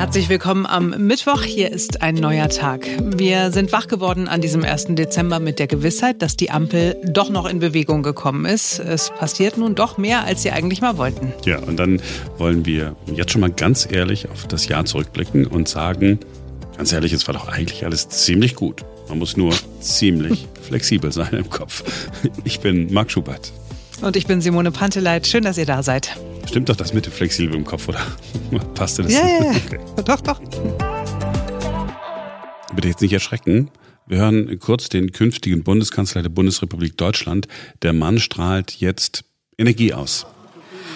Herzlich willkommen am Mittwoch. Hier ist ein neuer Tag. Wir sind wach geworden an diesem 1. Dezember mit der Gewissheit, dass die Ampel doch noch in Bewegung gekommen ist. Es passiert nun doch mehr, als sie eigentlich mal wollten. Ja, und dann wollen wir jetzt schon mal ganz ehrlich auf das Jahr zurückblicken und sagen, ganz ehrlich, es war doch eigentlich alles ziemlich gut. Man muss nur ziemlich flexibel sein im Kopf. Ich bin Marc Schubert. Und ich bin Simone Panteleit. Schön, dass ihr da seid. Stimmt doch das mit dem flexibel im Kopf, oder? Passt das? Ja, ja, ja. Okay. Doch, doch. Bitte jetzt nicht erschrecken. Wir hören kurz den künftigen Bundeskanzler der Bundesrepublik Deutschland. Der Mann strahlt jetzt Energie aus.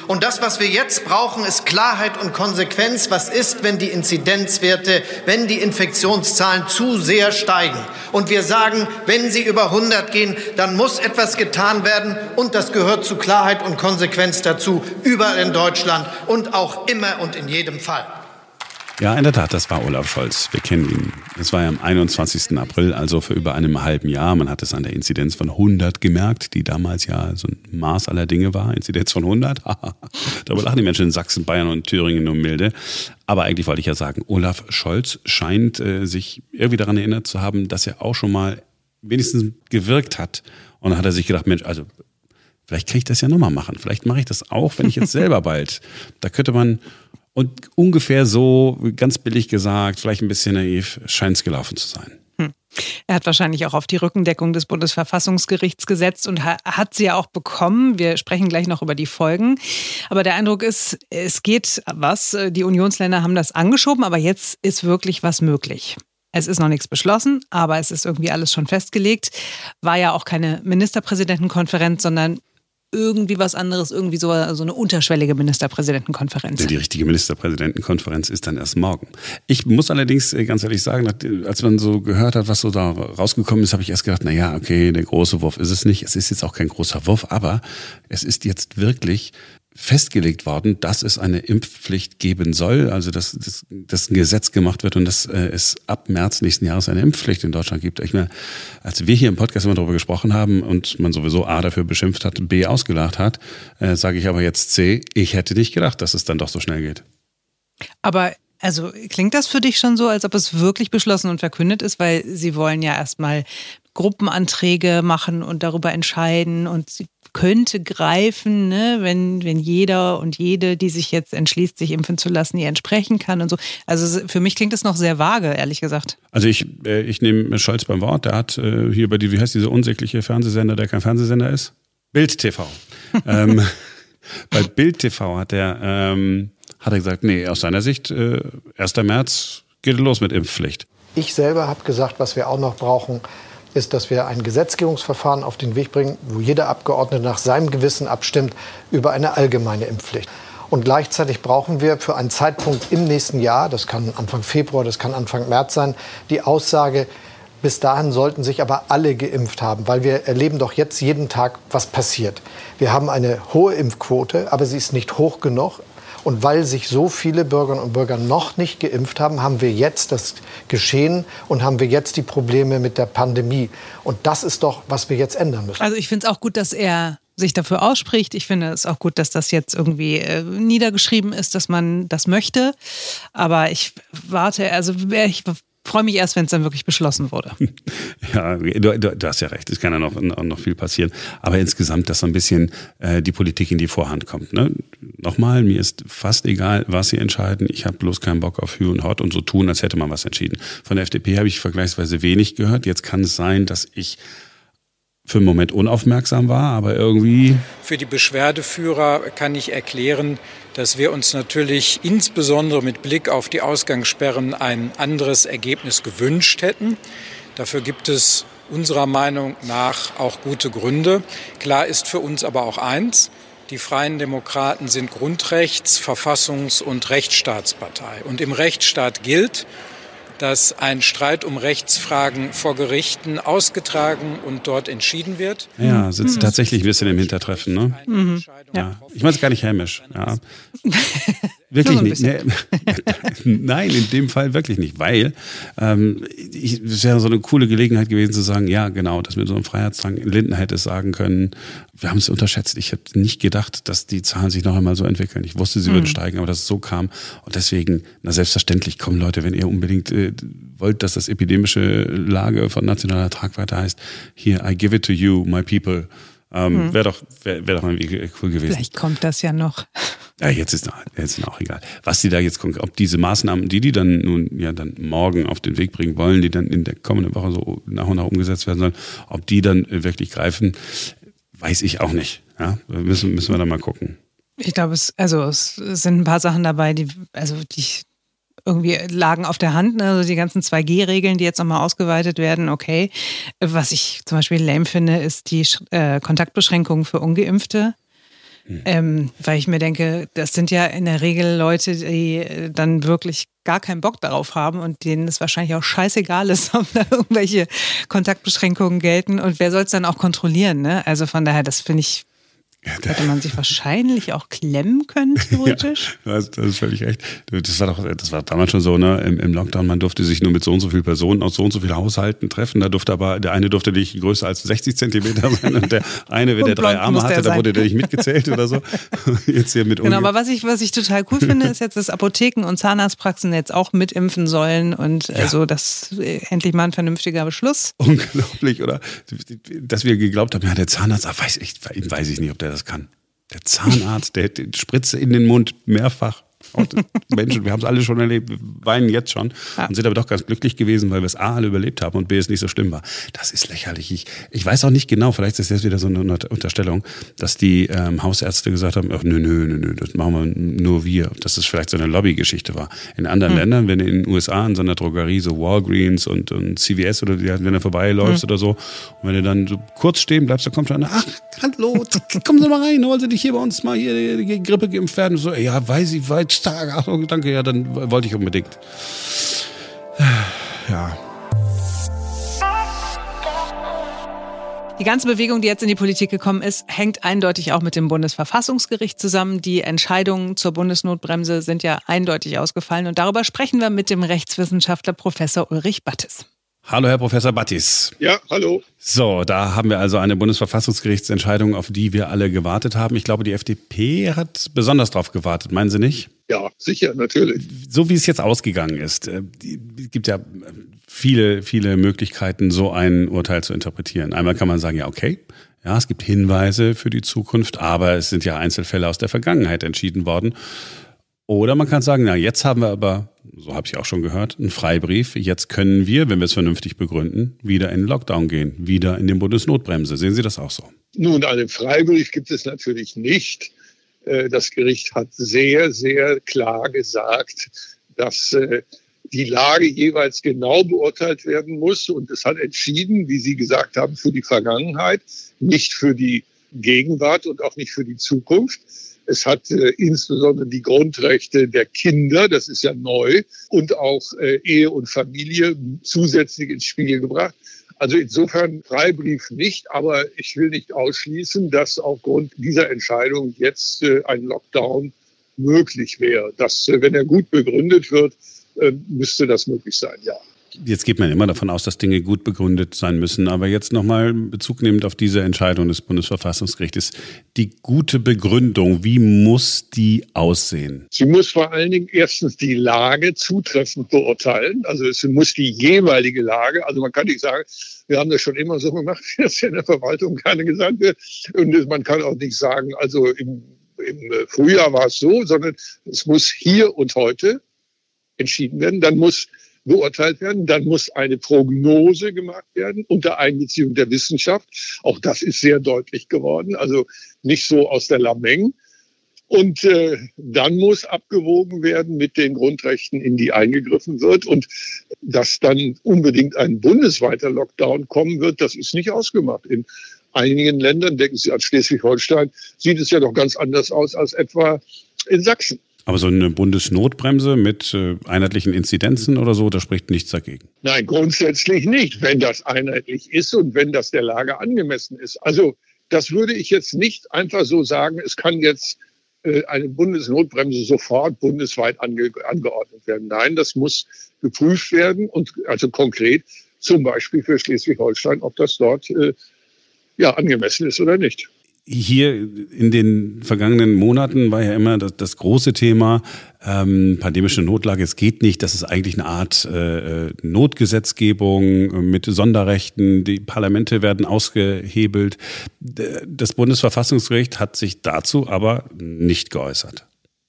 Und das, was wir jetzt brauchen, ist Klarheit und Konsequenz. Was ist, wenn die Inzidenzwerte, wenn die Infektionszahlen zu sehr steigen? Und wir sagen, wenn sie über 100 gehen, dann muss etwas getan werden. Und das gehört zu Klarheit und Konsequenz dazu, überall in Deutschland und auch immer und in jedem Fall. Ja, in der Tat, das war Olaf Scholz. Wir kennen ihn. Es war ja am 21. April, also für über einem halben Jahr. Man hat es an der Inzidenz von 100 gemerkt, die damals ja so ein Maß aller Dinge war. Inzidenz von 100. Darüber lachen die Menschen in Sachsen, Bayern und Thüringen nur milde. Aber eigentlich wollte ich ja sagen, Olaf Scholz scheint äh, sich irgendwie daran erinnert zu haben, dass er auch schon mal wenigstens gewirkt hat. Und dann hat er sich gedacht, Mensch, also vielleicht kann ich das ja nochmal machen. Vielleicht mache ich das auch, wenn ich jetzt selber bald. Da könnte man und ungefähr so, ganz billig gesagt, vielleicht ein bisschen naiv, scheint es gelaufen zu sein. Hm. Er hat wahrscheinlich auch auf die Rückendeckung des Bundesverfassungsgerichts gesetzt und hat sie ja auch bekommen. Wir sprechen gleich noch über die Folgen. Aber der Eindruck ist, es geht was. Die Unionsländer haben das angeschoben, aber jetzt ist wirklich was möglich. Es ist noch nichts beschlossen, aber es ist irgendwie alles schon festgelegt. War ja auch keine Ministerpräsidentenkonferenz, sondern irgendwie was anderes, irgendwie so, so eine unterschwellige Ministerpräsidentenkonferenz. Die richtige Ministerpräsidentenkonferenz ist dann erst morgen. Ich muss allerdings äh, ganz ehrlich sagen, als man so gehört hat, was so da rausgekommen ist, habe ich erst gedacht, na ja, okay, der große Wurf ist es nicht. Es ist jetzt auch kein großer Wurf, aber es ist jetzt wirklich festgelegt worden, dass es eine Impfpflicht geben soll, also dass, dass, dass ein Gesetz gemacht wird und dass äh, es ab März nächsten Jahres eine Impfpflicht in Deutschland gibt. Ich meine, als wir hier im Podcast immer darüber gesprochen haben und man sowieso A dafür beschimpft hat, B ausgelacht hat, äh, sage ich aber jetzt C, ich hätte nicht gedacht, dass es dann doch so schnell geht. Aber also klingt das für dich schon so, als ob es wirklich beschlossen und verkündet ist, weil sie wollen ja erstmal Gruppenanträge machen und darüber entscheiden und sie könnte greifen, ne, wenn, wenn jeder und jede, die sich jetzt entschließt, sich impfen zu lassen, ihr entsprechen kann und so. Also für mich klingt das noch sehr vage, ehrlich gesagt. Also ich, äh, ich nehme Scholz beim Wort. Der hat äh, hier bei die, wie heißt dieser unsägliche Fernsehsender, der kein Fernsehsender ist? Bild TV. ähm, bei Bild TV hat er, ähm, hat er gesagt, nee, aus seiner Sicht, äh, 1. März geht los mit Impfpflicht. Ich selber habe gesagt, was wir auch noch brauchen, ist, dass wir ein Gesetzgebungsverfahren auf den Weg bringen, wo jeder Abgeordnete nach seinem Gewissen abstimmt über eine allgemeine Impfpflicht. Und gleichzeitig brauchen wir für einen Zeitpunkt im nächsten Jahr, das kann Anfang Februar, das kann Anfang März sein, die Aussage, bis dahin sollten sich aber alle geimpft haben, weil wir erleben doch jetzt jeden Tag, was passiert. Wir haben eine hohe Impfquote, aber sie ist nicht hoch genug. Und weil sich so viele Bürgerinnen und Bürger noch nicht geimpft haben, haben wir jetzt das Geschehen und haben wir jetzt die Probleme mit der Pandemie. Und das ist doch, was wir jetzt ändern müssen. Also ich finde es auch gut, dass er sich dafür ausspricht. Ich finde es auch gut, dass das jetzt irgendwie äh, niedergeschrieben ist, dass man das möchte. Aber ich warte, also ich freue mich erst, wenn es dann wirklich beschlossen wurde. Ja, du, du, hast ja recht, es kann ja noch, noch viel passieren. Aber insgesamt, dass so ein bisschen äh, die Politik in die Vorhand kommt. Ne? Nochmal, mir ist fast egal, was sie entscheiden. Ich habe bloß keinen Bock auf Hü und Hot und so tun, als hätte man was entschieden. Von der FDP habe ich vergleichsweise wenig gehört. Jetzt kann es sein, dass ich für einen Moment unaufmerksam war, aber irgendwie. Für die Beschwerdeführer kann ich erklären, dass wir uns natürlich insbesondere mit Blick auf die Ausgangssperren ein anderes Ergebnis gewünscht hätten. Dafür gibt es unserer Meinung nach auch gute Gründe. Klar ist für uns aber auch eins, die Freien Demokraten sind Grundrechts-, Verfassungs- und Rechtsstaatspartei. Und im Rechtsstaat gilt, dass ein Streit um Rechtsfragen vor Gerichten ausgetragen und dort entschieden wird. Ja, sitzt mhm. tatsächlich ein bisschen im Hintertreffen, ne? Mhm. Ja. Ich meine es gar nicht hämisch. Ja. Wirklich nicht. Nee. Nein, in dem Fall wirklich nicht, weil ähm, es wäre so eine coole Gelegenheit gewesen zu sagen, ja, genau, dass mit so einem Freiheitstrang Linden hätte es sagen können, wir haben es unterschätzt. Ich habe nicht gedacht, dass die Zahlen sich noch einmal so entwickeln. Ich wusste, sie mhm. würden steigen, aber dass es so kam. Und deswegen, na selbstverständlich kommen Leute, wenn ihr unbedingt äh, wollt, dass das epidemische Lage von nationaler Tragweite heißt, hier, I give it to you, my people. Ähm, mhm. Wäre doch, wär, wär doch irgendwie cool gewesen. Vielleicht kommt das ja noch. Ja, jetzt ist, jetzt auch egal. Was die da jetzt, ob diese Maßnahmen, die die dann nun ja dann morgen auf den Weg bringen wollen, die dann in der kommenden Woche so nach und nach umgesetzt werden sollen, ob die dann wirklich greifen, weiß ich auch nicht. Ja, müssen, müssen wir dann mal gucken. Ich glaube, es, also es sind ein paar Sachen dabei, die, also die irgendwie lagen auf der Hand, ne? also die ganzen 2G-Regeln, die jetzt nochmal ausgeweitet werden, okay. Was ich zum Beispiel lame finde, ist die äh, Kontaktbeschränkung für Ungeimpfte. Hm. Ähm, weil ich mir denke, das sind ja in der Regel Leute, die äh, dann wirklich gar keinen Bock darauf haben und denen es wahrscheinlich auch scheißegal ist, ob da irgendwelche Kontaktbeschränkungen gelten und wer soll es dann auch kontrollieren. Ne? Also von daher, das finde ich Hätte man sich wahrscheinlich auch klemmen können, theoretisch. ja, das, das, ist völlig recht. Das war doch, das war damals schon so, ne? Im, Im, Lockdown, man durfte sich nur mit so und so vielen Personen aus so und so vielen Haushalten treffen. Da durfte aber, der eine durfte nicht größer als 60 Zentimeter sein und der eine, wenn der drei Arme hatte, da wurde der nicht mitgezählt oder so. Jetzt hier mit Genau, aber was ich, was ich total cool finde, ist jetzt, dass Apotheken und Zahnarztpraxen jetzt auch mitimpfen sollen und ja. also das äh, endlich mal ein vernünftiger Beschluss. Unglaublich, oder? Dass wir geglaubt haben, ja, der Zahnarzt, ach, weiß ich, weiß ich nicht, ob der das kann. Der Zahnarzt, der die Spritze in den Mund mehrfach. Menschen, wir haben es alle schon erlebt, weinen jetzt schon ja. und sind aber doch ganz glücklich gewesen, weil wir es A alle überlebt haben und B es nicht so schlimm war. Das ist lächerlich. Ich, ich weiß auch nicht genau, vielleicht ist das wieder so eine Unterstellung, dass die ähm, Hausärzte gesagt haben, ach nö, nö, nö, nö, das machen wir nur wir. Dass es vielleicht so eine Lobbygeschichte war. In anderen mhm. Ländern, wenn du in den USA in so einer Drogerie, so Walgreens und, und CVS oder die, wenn du vorbeiläufst mhm. oder so, und wenn du dann so kurz stehen bleibst, dann kommt dann, ach, hallo, kommen Sie mal rein, wollen Sie dich hier bei uns mal hier die Grippe geimpft werden? So, ja, weiß ich, weiß Tag. Ach, danke, ja, dann wollte ich unbedingt. Ja. Die ganze Bewegung, die jetzt in die Politik gekommen ist, hängt eindeutig auch mit dem Bundesverfassungsgericht zusammen. Die Entscheidungen zur Bundesnotbremse sind ja eindeutig ausgefallen. Und darüber sprechen wir mit dem Rechtswissenschaftler Professor Ulrich Battes. Hallo, Herr Professor Battis. Ja, hallo. So, da haben wir also eine Bundesverfassungsgerichtsentscheidung, auf die wir alle gewartet haben. Ich glaube, die FDP hat besonders darauf gewartet, meinen Sie nicht? Ja, sicher, natürlich. So wie es jetzt ausgegangen ist, es äh, gibt ja viele, viele Möglichkeiten, so ein Urteil zu interpretieren. Einmal kann man sagen, ja, okay, ja, es gibt Hinweise für die Zukunft, aber es sind ja Einzelfälle aus der Vergangenheit entschieden worden. Oder man kann sagen, na, jetzt haben wir aber, so habe ich auch schon gehört, einen Freibrief. Jetzt können wir, wenn wir es vernünftig begründen, wieder in den Lockdown gehen, wieder in den Bundesnotbremse. Sehen Sie das auch so? Nun, einen Freibrief gibt es natürlich nicht. Äh, das Gericht hat sehr, sehr klar gesagt, dass äh, die Lage jeweils genau beurteilt werden muss. Und es hat entschieden, wie Sie gesagt haben, für die Vergangenheit, nicht für die Gegenwart und auch nicht für die Zukunft. Es hat äh, insbesondere die Grundrechte der Kinder, das ist ja neu, und auch Ehe und Familie zusätzlich ins Spiel gebracht. Also insofern Freibrief nicht, aber ich will nicht ausschließen, dass aufgrund dieser Entscheidung jetzt äh, ein Lockdown möglich wäre. Dass, äh, wenn er gut begründet wird, äh, müsste das möglich sein, ja. Jetzt geht man immer davon aus, dass Dinge gut begründet sein müssen. Aber jetzt nochmal Bezug nehmend auf diese Entscheidung des Bundesverfassungsgerichtes. Die gute Begründung, wie muss die aussehen? Sie muss vor allen Dingen erstens die Lage zutreffend beurteilen. Also es muss die jeweilige Lage, also man kann nicht sagen, wir haben das schon immer so gemacht, dass ja in der Verwaltung keine gesagt wird. Und man kann auch nicht sagen, also im, im Frühjahr war es so, sondern es muss hier und heute entschieden werden. Dann muss beurteilt werden. Dann muss eine Prognose gemacht werden unter Einbeziehung der Wissenschaft. Auch das ist sehr deutlich geworden. Also nicht so aus der Lameng. Und äh, dann muss abgewogen werden mit den Grundrechten, in die eingegriffen wird. Und dass dann unbedingt ein bundesweiter Lockdown kommen wird, das ist nicht ausgemacht. In einigen Ländern, denken Sie an Schleswig-Holstein, sieht es ja doch ganz anders aus als etwa in Sachsen. Aber so eine Bundesnotbremse mit äh, einheitlichen Inzidenzen oder so, da spricht nichts dagegen. Nein, grundsätzlich nicht, wenn das einheitlich ist und wenn das der Lage angemessen ist. Also das würde ich jetzt nicht einfach so sagen, es kann jetzt äh, eine Bundesnotbremse sofort bundesweit ange angeordnet werden. Nein, das muss geprüft werden und also konkret zum Beispiel für Schleswig-Holstein, ob das dort äh, ja angemessen ist oder nicht hier in den vergangenen Monaten war ja immer das, das große Thema ähm, pandemische Notlage. Es geht nicht. Das ist eigentlich eine Art äh, Notgesetzgebung mit Sonderrechten. Die Parlamente werden ausgehebelt. Das Bundesverfassungsgericht hat sich dazu aber nicht geäußert.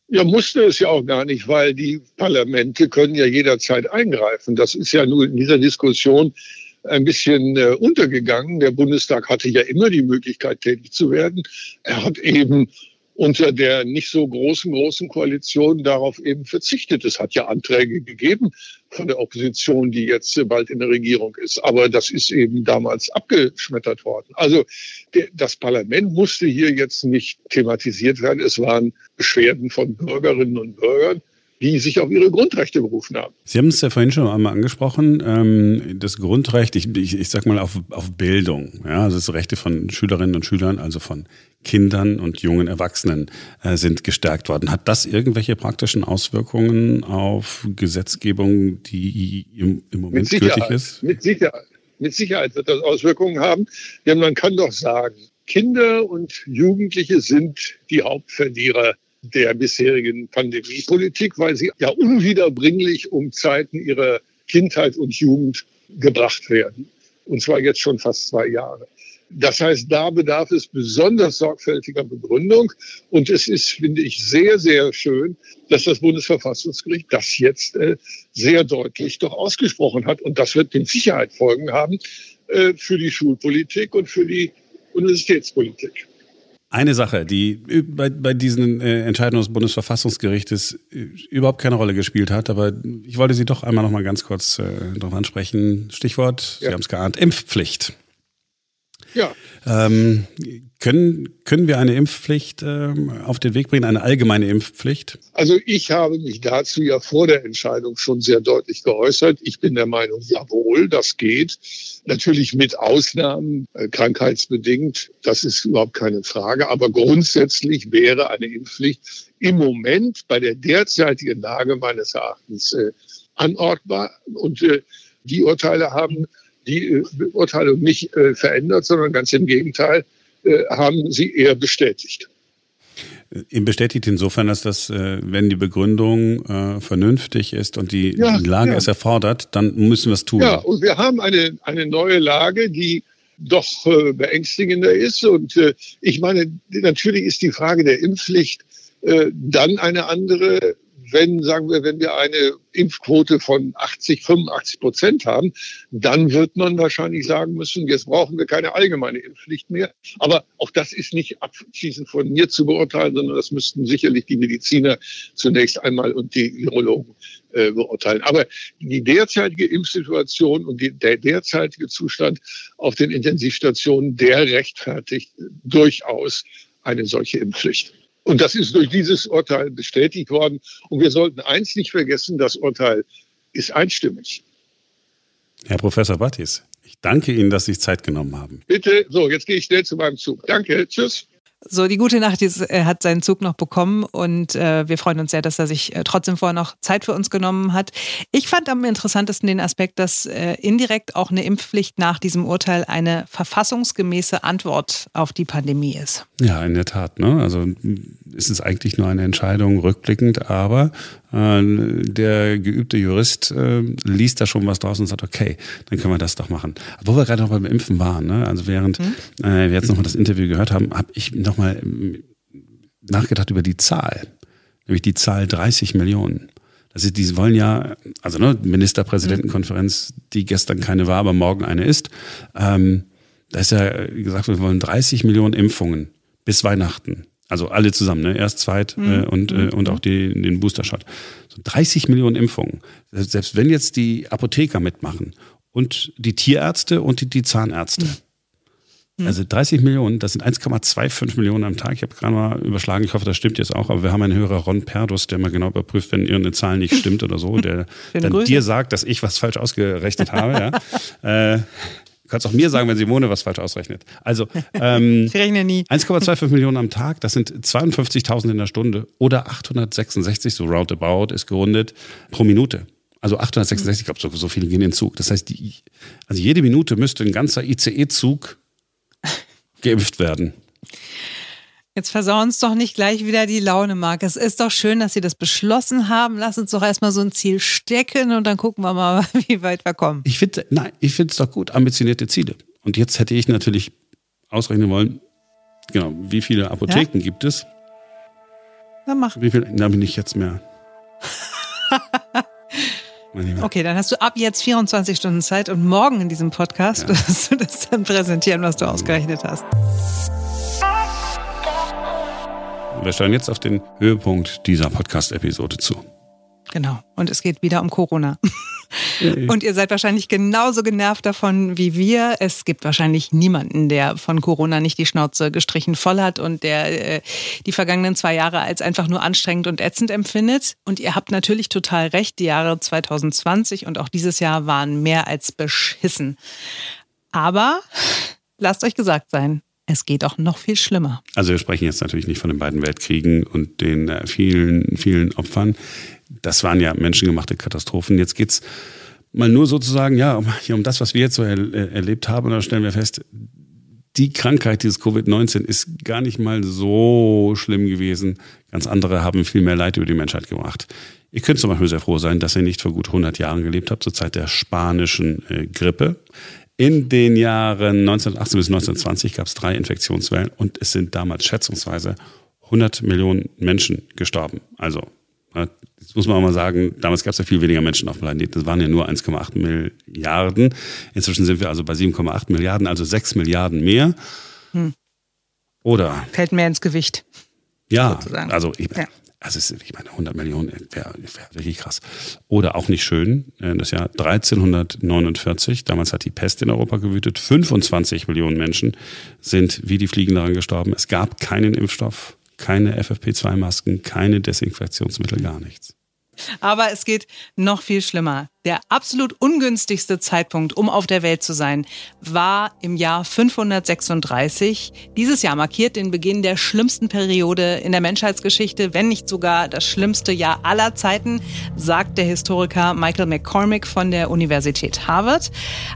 Ja, musste es ja auch gar nicht, weil die Parlamente können ja jederzeit eingreifen. Das ist ja nur in dieser Diskussion ein bisschen äh, untergegangen. Der Bundestag hatte ja immer die Möglichkeit, tätig zu werden. Er hat eben unter der nicht so großen, großen Koalition darauf eben verzichtet. Es hat ja Anträge gegeben von der Opposition, die jetzt bald in der Regierung ist. Aber das ist eben damals abgeschmettert worden. Also der, das Parlament musste hier jetzt nicht thematisiert werden. Es waren Beschwerden von Bürgerinnen und Bürgern die sich auf ihre Grundrechte berufen haben. Sie haben es ja vorhin schon einmal angesprochen, ähm, das Grundrecht, ich, ich, ich sag mal auf, auf Bildung, ja, also das Rechte von Schülerinnen und Schülern, also von Kindern und jungen Erwachsenen äh, sind gestärkt worden. Hat das irgendwelche praktischen Auswirkungen auf Gesetzgebung, die im, im Moment gültig ist? Mit Sicherheit. Mit Sicherheit wird das Auswirkungen haben, denn man kann doch sagen, Kinder und Jugendliche sind die Hauptverlierer der bisherigen Pandemiepolitik, weil sie ja unwiederbringlich um Zeiten ihrer Kindheit und Jugend gebracht werden. Und zwar jetzt schon fast zwei Jahre. Das heißt, da bedarf es besonders sorgfältiger Begründung. Und es ist, finde ich, sehr, sehr schön, dass das Bundesverfassungsgericht das jetzt äh, sehr deutlich doch ausgesprochen hat. Und das wird mit Sicherheit Folgen haben äh, für die Schulpolitik und für die Universitätspolitik. Eine Sache, die bei, bei diesen äh, Entscheidungen des Bundesverfassungsgerichtes äh, überhaupt keine Rolle gespielt hat, aber ich wollte Sie doch einmal noch mal ganz kurz äh, darauf ansprechen. Stichwort, ja. Sie haben es geahnt, Impfpflicht. Ja. Ähm, können, können wir eine Impfpflicht ähm, auf den Weg bringen, eine allgemeine Impfpflicht? Also ich habe mich dazu ja vor der Entscheidung schon sehr deutlich geäußert. Ich bin der Meinung, jawohl, das geht. Natürlich mit Ausnahmen, äh, krankheitsbedingt, das ist überhaupt keine Frage. Aber grundsätzlich wäre eine Impfpflicht im Moment bei der derzeitigen Lage meines Erachtens äh, anordbar. Und äh, die Urteile haben die äh, Beurteilung nicht äh, verändert, sondern ganz im Gegenteil äh, haben sie eher bestätigt. Ihm bestätigt insofern, dass das, wenn die Begründung vernünftig ist und die ja, Lage ja. es erfordert, dann müssen wir es tun. Ja, und wir haben eine, eine neue Lage, die doch beängstigender ist. Und ich meine, natürlich ist die Frage der Impfpflicht dann eine andere, wenn, sagen wir, wenn wir eine Impfquote von 80, 85 Prozent haben, dann wird man wahrscheinlich sagen müssen, jetzt brauchen wir keine allgemeine Impfpflicht mehr. Aber auch das ist nicht abschließend von mir zu beurteilen, sondern das müssten sicherlich die Mediziner zunächst einmal und die Virologen äh, beurteilen. Aber die derzeitige Impfsituation und die, der derzeitige Zustand auf den Intensivstationen, der rechtfertigt durchaus eine solche Impfpflicht. Und das ist durch dieses Urteil bestätigt worden. Und wir sollten eins nicht vergessen, das Urteil ist einstimmig. Herr Professor Battis, ich danke Ihnen, dass Sie sich Zeit genommen haben. Bitte, so, jetzt gehe ich schnell zu meinem Zug. Danke, tschüss. So, die gute Nacht, er hat seinen Zug noch bekommen und äh, wir freuen uns sehr, dass er sich äh, trotzdem vorher noch Zeit für uns genommen hat. Ich fand am interessantesten den Aspekt, dass äh, indirekt auch eine Impfpflicht nach diesem Urteil eine verfassungsgemäße Antwort auf die Pandemie ist. Ja, in der Tat. Ne? Also ist es eigentlich nur eine Entscheidung rückblickend, aber äh, der geübte Jurist äh, liest da schon was draus und sagt, okay, dann können wir das doch machen. Wo wir gerade noch beim Impfen waren, ne? also während hm? äh, wir jetzt nochmal das Interview gehört haben, habe ich nochmal ähm, nachgedacht über die Zahl, nämlich die Zahl 30 Millionen. Also die wollen ja, also ne, Ministerpräsidentenkonferenz, die gestern keine war, aber morgen eine ist. Ähm, da ist ja gesagt, wir wollen 30 Millionen Impfungen bis Weihnachten. Also alle zusammen, ne? erst zweit mhm. äh, und, äh, und auch die, den Booster-Shot. So 30 Millionen Impfungen. Selbst wenn jetzt die Apotheker mitmachen und die Tierärzte und die, die Zahnärzte. Mhm. Also 30 Millionen, das sind 1,25 Millionen am Tag. Ich habe gerade mal überschlagen, ich hoffe, das stimmt jetzt auch, aber wir haben einen Hörer, Ron Perdus, der mal genau überprüft, wenn irgendeine Zahl nicht stimmt oder so, der dann Grüße. dir sagt, dass ich was falsch ausgerechnet habe. Ja. äh, Du kannst auch mir sagen, wenn Simone was falsch ausrechnet. Also, ähm, ich rechne nie. 1,25 Millionen am Tag, das sind 52.000 in der Stunde oder 866, so roundabout ist gerundet, pro Minute. Also 866, ich glaube, so, so viele gehen in den Zug. Das heißt, die, also jede Minute müsste ein ganzer ICE-Zug geimpft werden. Jetzt versau uns doch nicht gleich wieder die Laune, Marc. Es ist doch schön, dass Sie das beschlossen haben. Lass uns doch erstmal so ein Ziel stecken und dann gucken wir mal, wie weit wir kommen. Ich finde, nein, ich finde es doch gut, ambitionierte Ziele. Und jetzt hätte ich natürlich ausrechnen wollen, genau, wie viele Apotheken ja? gibt es? Na mach. Wie viel, da bin ich jetzt mehr. okay, dann hast du ab jetzt 24 Stunden Zeit und morgen in diesem Podcast ja. wirst du das dann präsentieren, was du ausgerechnet hast. Wir steuern jetzt auf den Höhepunkt dieser Podcast-Episode zu. Genau. Und es geht wieder um Corona. Und ihr seid wahrscheinlich genauso genervt davon wie wir. Es gibt wahrscheinlich niemanden, der von Corona nicht die Schnauze gestrichen voll hat und der äh, die vergangenen zwei Jahre als einfach nur anstrengend und ätzend empfindet. Und ihr habt natürlich total recht. Die Jahre 2020 und auch dieses Jahr waren mehr als beschissen. Aber lasst euch gesagt sein, es geht auch noch viel schlimmer. Also wir sprechen jetzt natürlich nicht von den beiden Weltkriegen und den äh, vielen, vielen Opfern. Das waren ja menschengemachte Katastrophen. Jetzt geht es mal nur sozusagen, ja, um, um das, was wir jetzt so er, äh, erlebt haben. Und da stellen wir fest, die Krankheit, dieses Covid-19, ist gar nicht mal so schlimm gewesen. Ganz andere haben viel mehr Leid über die Menschheit gebracht. Ihr könnt zum Beispiel sehr froh sein, dass ihr nicht vor gut 100 Jahren gelebt habt, zur Zeit der spanischen äh, Grippe. In den Jahren 1918 bis 1920 gab es drei Infektionswellen und es sind damals schätzungsweise 100 Millionen Menschen gestorben. Also, das muss man auch mal sagen, damals gab es ja viel weniger Menschen auf dem Planeten. Das waren ja nur 1,8 Milliarden. Inzwischen sind wir also bei 7,8 Milliarden, also 6 Milliarden mehr. Hm. Oder? Fällt mehr ins Gewicht. Ja, sozusagen. also ich, ja. Also ist, ich meine, 100 Millionen wäre wär wirklich krass. Oder auch nicht schön, äh, das Jahr 1349, damals hat die Pest in Europa gewütet, 25 Millionen Menschen sind wie die Fliegen daran gestorben. Es gab keinen Impfstoff, keine FFP2-Masken, keine Desinfektionsmittel, gar nichts. Aber es geht noch viel schlimmer. Der absolut ungünstigste Zeitpunkt, um auf der Welt zu sein, war im Jahr 536. Dieses Jahr markiert den Beginn der schlimmsten Periode in der Menschheitsgeschichte, wenn nicht sogar das schlimmste Jahr aller Zeiten, sagt der Historiker Michael McCormick von der Universität Harvard.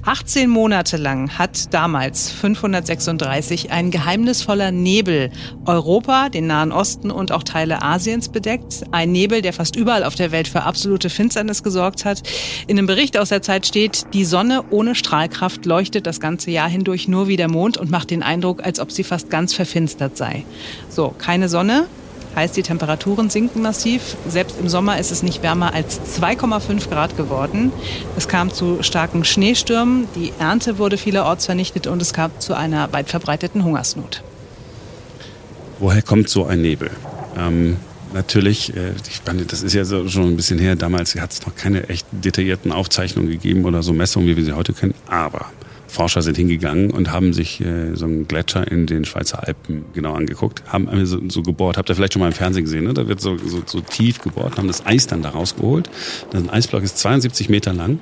18 Monate lang hat damals 536 ein geheimnisvoller Nebel Europa, den Nahen Osten und auch Teile Asiens bedeckt. Ein Nebel, der fast überall auf der Welt für absolute Finsternis gesorgt hat. In einem Bericht aus der Zeit steht, die Sonne ohne Strahlkraft leuchtet das ganze Jahr hindurch nur wie der Mond und macht den Eindruck, als ob sie fast ganz verfinstert sei. So, keine Sonne, heißt die Temperaturen sinken massiv. Selbst im Sommer ist es nicht wärmer als 2,5 Grad geworden. Es kam zu starken Schneestürmen, die Ernte wurde vielerorts vernichtet und es kam zu einer weit verbreiteten Hungersnot. Woher kommt so ein Nebel? Ähm, natürlich, äh, ich meine, das ist ja so schon ein bisschen her, damals hat es noch keine echt detaillierten Aufzeichnungen gegeben oder so Messungen, wie wir sie heute kennen, aber Forscher sind hingegangen und haben sich äh, so einen Gletscher in den Schweizer Alpen genau angeguckt, haben so, so gebohrt. Habt ihr vielleicht schon mal im Fernsehen gesehen, ne? Da wird so, so, so tief gebohrt, haben das Eis dann da rausgeholt. Ein Eisblock ist 72 Meter lang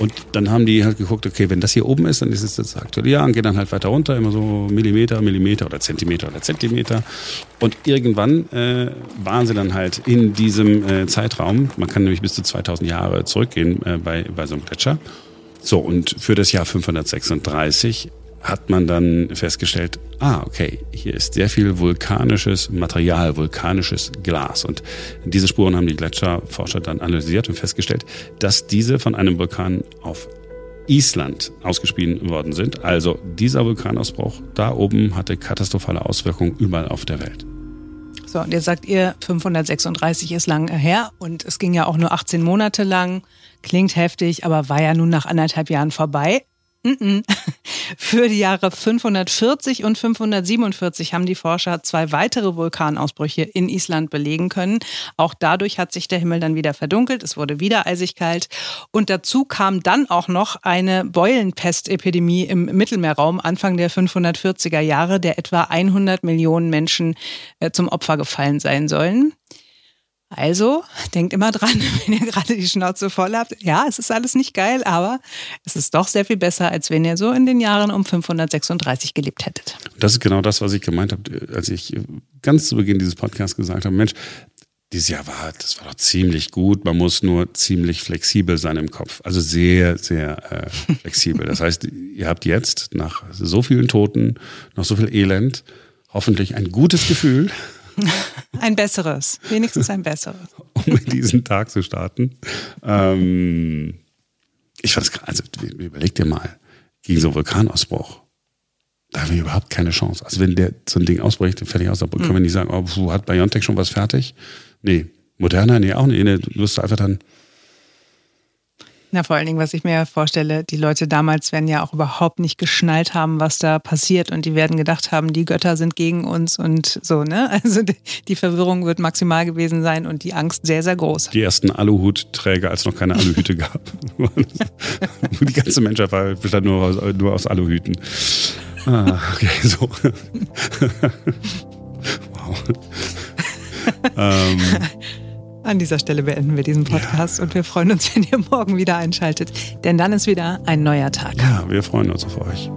und dann haben die halt geguckt, okay, wenn das hier oben ist, dann ist es das aktuelle Jahr und gehen dann halt weiter runter, immer so Millimeter, Millimeter oder Zentimeter oder Zentimeter. Und irgendwann äh, waren sie dann halt in diesem äh, Zeitraum, man kann nämlich bis zu 2000 Jahre zurückgehen äh, bei, bei so einem Gletscher. So, und für das Jahr 536 hat man dann festgestellt, ah, okay, hier ist sehr viel vulkanisches Material, vulkanisches Glas. Und diese Spuren haben die Gletscherforscher dann analysiert und festgestellt, dass diese von einem Vulkan auf Island ausgespieden worden sind. Also dieser Vulkanausbruch da oben hatte katastrophale Auswirkungen überall auf der Welt. So, und jetzt sagt ihr, 536 ist lang her und es ging ja auch nur 18 Monate lang. Klingt heftig, aber war ja nun nach anderthalb Jahren vorbei. Für die Jahre 540 und 547 haben die Forscher zwei weitere Vulkanausbrüche in Island belegen können. Auch dadurch hat sich der Himmel dann wieder verdunkelt, es wurde wieder eisig kalt. Und dazu kam dann auch noch eine Beulenpestepidemie im Mittelmeerraum Anfang der 540er Jahre, der etwa 100 Millionen Menschen äh, zum Opfer gefallen sein sollen. Also denkt immer dran, wenn ihr gerade die Schnauze voll habt. Ja, es ist alles nicht geil, aber es ist doch sehr viel besser, als wenn ihr so in den Jahren um 536 gelebt hättet. Das ist genau das, was ich gemeint habe, als ich ganz zu Beginn dieses Podcasts gesagt habe, Mensch, dieses Jahr war, das war doch ziemlich gut. Man muss nur ziemlich flexibel sein im Kopf. Also sehr, sehr äh, flexibel. Das heißt, ihr habt jetzt nach so vielen Toten, nach so viel Elend, hoffentlich ein gutes Gefühl. Ein besseres, wenigstens ein besseres. Um in diesen Tag zu starten. Ähm, ich fand es, also überleg dir mal, gegen so einen Vulkanausbruch, da haben wir überhaupt keine Chance. Also wenn der so ein Ding ausbricht, fertig aus, dann können wir nicht sagen, oh, hat BioNTech schon was fertig? Nee. Moderner? Nee, auch nicht. Nee, du wirst einfach dann. Na, vor allen Dingen, was ich mir vorstelle, die Leute damals werden ja auch überhaupt nicht geschnallt haben, was da passiert und die werden gedacht haben, die Götter sind gegen uns und so, ne? Also die Verwirrung wird maximal gewesen sein und die Angst sehr, sehr groß. Die ersten Aluhutträger, als es noch keine Aluhüte gab. die ganze Menschheit bestand nur aus, nur aus Aluhüten. Ah, okay, so. wow. ähm, An dieser Stelle beenden wir diesen Podcast ja. und wir freuen uns, wenn ihr morgen wieder einschaltet, denn dann ist wieder ein neuer Tag. Ja, wir freuen uns auf euch.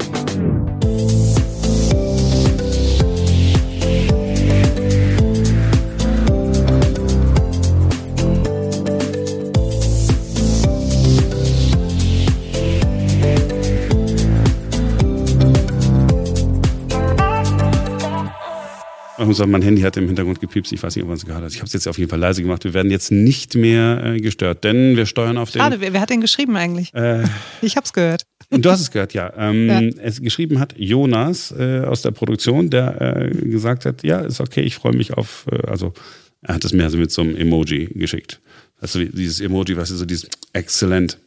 Also mein Handy hat im Hintergrund gepiepst. Ich weiß nicht, ob man es gehört hat. Ich habe es jetzt auf jeden Fall leise gemacht. Wir werden jetzt nicht mehr äh, gestört, denn wir steuern auf den. Schade, wer, hat denn geschrieben eigentlich? Äh, ich habe es gehört. Du hast es gehört, ja. Ähm, ja. Es geschrieben hat Jonas äh, aus der Produktion, der äh, gesagt hat, ja, ist okay, ich freue mich auf, äh, also er hat es mir also mit so einem Emoji geschickt. Also dieses Emoji, was ist so dieses exzellent.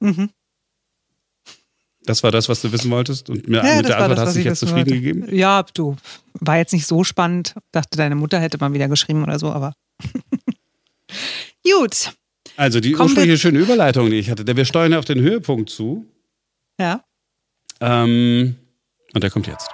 Mhm. Das war das, was du wissen wolltest? Und mir, ja, mit der Antwort das, hast du dich jetzt zufrieden wollte. gegeben? Ja, du. War jetzt nicht so spannend. Dachte, deine Mutter hätte mal wieder geschrieben oder so, aber. Gut. Also die Kommen ursprüngliche schöne Überleitung, die ich hatte, wir steuern auf den Höhepunkt zu. Ja. Ähm, und der kommt jetzt.